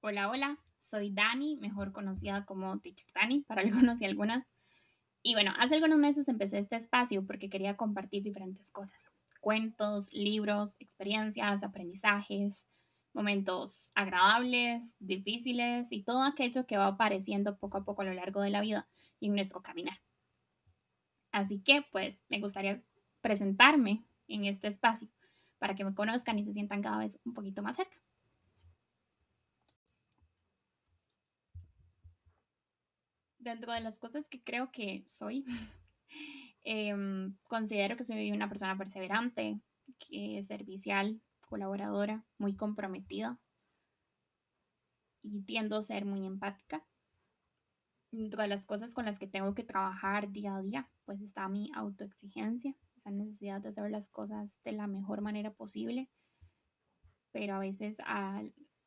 Hola, hola, soy Dani, mejor conocida como Teacher Dani, para algunos y algunas. Y bueno, hace algunos meses empecé este espacio porque quería compartir diferentes cosas. Cuentos, libros, experiencias, aprendizajes, momentos agradables, difíciles y todo aquello que va apareciendo poco a poco a lo largo de la vida y en nuestro caminar. Así que pues me gustaría presentarme en este espacio para que me conozcan y se sientan cada vez un poquito más cerca. Dentro de las cosas que creo que soy, em, considero que soy una persona perseverante, servicial, colaboradora, muy comprometida y tiendo a ser muy empática. Dentro de las cosas con las que tengo que trabajar día a día, pues está mi autoexigencia, esa necesidad de hacer las cosas de la mejor manera posible, pero a veces a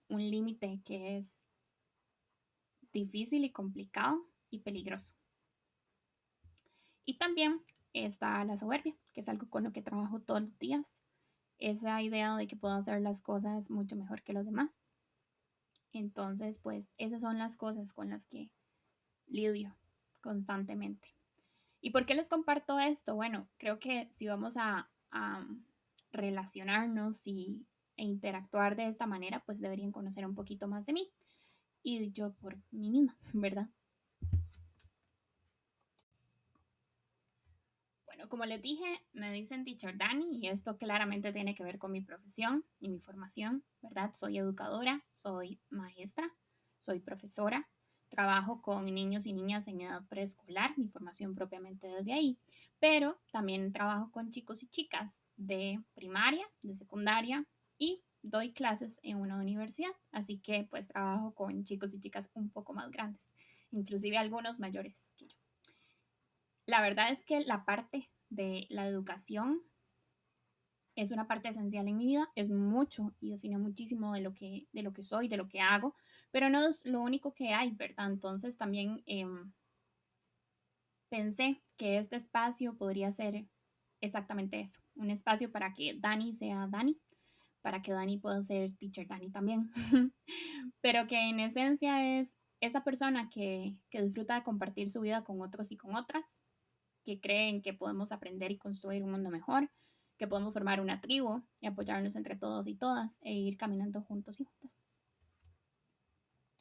un límite que es difícil y complicado y peligroso. Y también está la soberbia, que es algo con lo que trabajo todos los días. Esa idea de que puedo hacer las cosas mucho mejor que los demás. Entonces, pues esas son las cosas con las que lidio constantemente. ¿Y por qué les comparto esto? Bueno, creo que si vamos a, relacionarnos y, e interactuar de esta manera, pues deberían conocer un poquito más de mí y yo por mí misma, ¿verdad? Como les dije, me dicen teacher Dani y esto claramente tiene que ver con mi profesión y mi formación, ¿verdad? Soy educadora, soy maestra, soy profesora, trabajo con niños y niñas en edad preescolar, mi formación propiamente desde ahí, pero también trabajo con chicos y chicas de primaria, de secundaria y doy clases en una universidad, así que pues trabajo con chicos y chicas un poco más grandes, inclusive algunos mayores que yo. La verdad es que la parte de la educación es una parte esencial en mi vida, es mucho y define muchísimo de lo que, de lo que soy, de lo que hago, pero no es lo único que hay, ¿verdad? Entonces también em, pensé que este espacio podría ser exactamente eso, un espacio para que Dani sea Dani, para que Dani pueda ser teacher Dani también, pero que en esencia es esa persona que, que disfruta de compartir su vida con otros y con otras, que creen que podemos aprender y construir un mundo mejor, que podemos formar una tribu y apoyarnos entre todos y todas e ir caminando juntos y juntas.